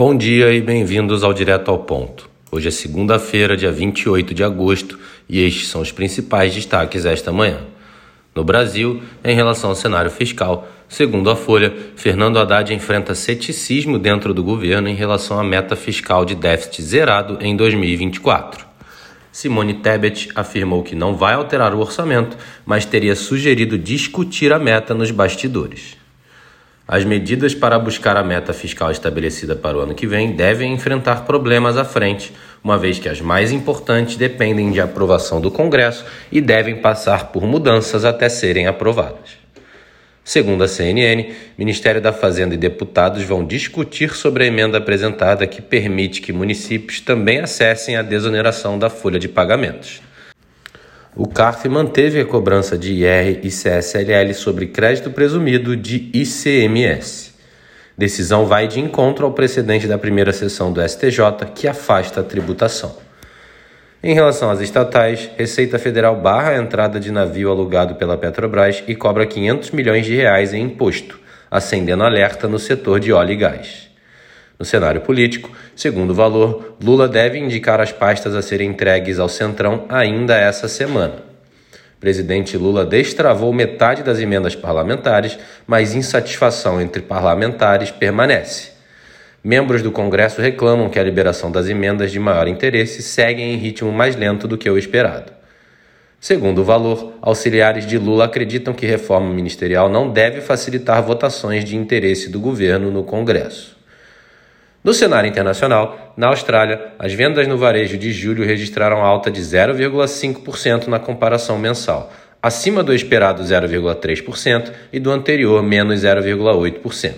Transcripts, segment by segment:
Bom dia e bem-vindos ao Direto ao Ponto. Hoje é segunda-feira, dia 28 de agosto, e estes são os principais destaques esta manhã. No Brasil, em relação ao cenário fiscal, segundo a Folha, Fernando Haddad enfrenta ceticismo dentro do governo em relação à meta fiscal de déficit zerado em 2024. Simone Tebet afirmou que não vai alterar o orçamento, mas teria sugerido discutir a meta nos bastidores. As medidas para buscar a meta fiscal estabelecida para o ano que vem devem enfrentar problemas à frente, uma vez que as mais importantes dependem de aprovação do Congresso e devem passar por mudanças até serem aprovadas. Segundo a CNN, Ministério da Fazenda e deputados vão discutir sobre a emenda apresentada que permite que municípios também acessem a desoneração da folha de pagamentos. O CARF manteve a cobrança de IR e CSLL sobre crédito presumido de ICMS. Decisão vai de encontro ao precedente da primeira sessão do STJ, que afasta a tributação. Em relação às estatais, Receita Federal barra a entrada de navio alugado pela Petrobras e cobra 500 milhões de reais em imposto, acendendo alerta no setor de óleo e gás. No cenário político, segundo o valor, Lula deve indicar as pastas a serem entregues ao Centrão ainda essa semana. O presidente Lula destravou metade das emendas parlamentares, mas insatisfação entre parlamentares permanece. Membros do Congresso reclamam que a liberação das emendas de maior interesse segue em ritmo mais lento do que o esperado. Segundo o valor, auxiliares de Lula acreditam que reforma ministerial não deve facilitar votações de interesse do governo no Congresso. No cenário internacional, na Austrália, as vendas no varejo de julho registraram alta de 0,5% na comparação mensal, acima do esperado 0,3% e do anterior menos 0,8%.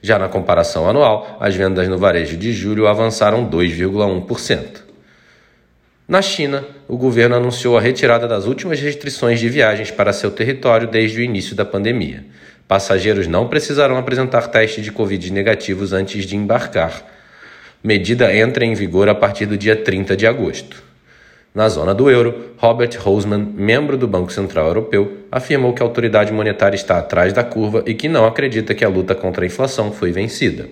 Já na comparação anual, as vendas no varejo de julho avançaram 2,1%. Na China, o governo anunciou a retirada das últimas restrições de viagens para seu território desde o início da pandemia. Passageiros não precisarão apresentar testes de Covid negativos antes de embarcar. Medida entra em vigor a partir do dia 30 de agosto. Na zona do euro, Robert Holzman, membro do Banco Central Europeu, afirmou que a autoridade monetária está atrás da curva e que não acredita que a luta contra a inflação foi vencida.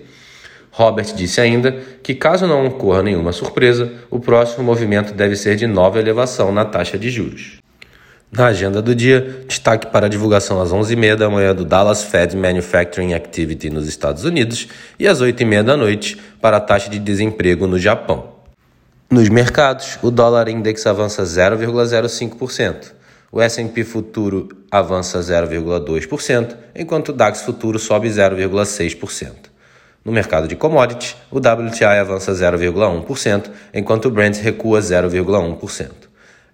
Robert disse ainda que, caso não ocorra nenhuma surpresa, o próximo movimento deve ser de nova elevação na taxa de juros. Na agenda do dia, destaque para a divulgação às 11h30 da manhã do Dallas Fed Manufacturing Activity nos Estados Unidos e às 8h30 da noite para a taxa de desemprego no Japão. Nos mercados, o dólar index avança 0,05%, o S&P futuro avança 0,2%, enquanto o DAX futuro sobe 0,6%. No mercado de commodities, o WTI avança 0,1%, enquanto o Brent recua 0,1%.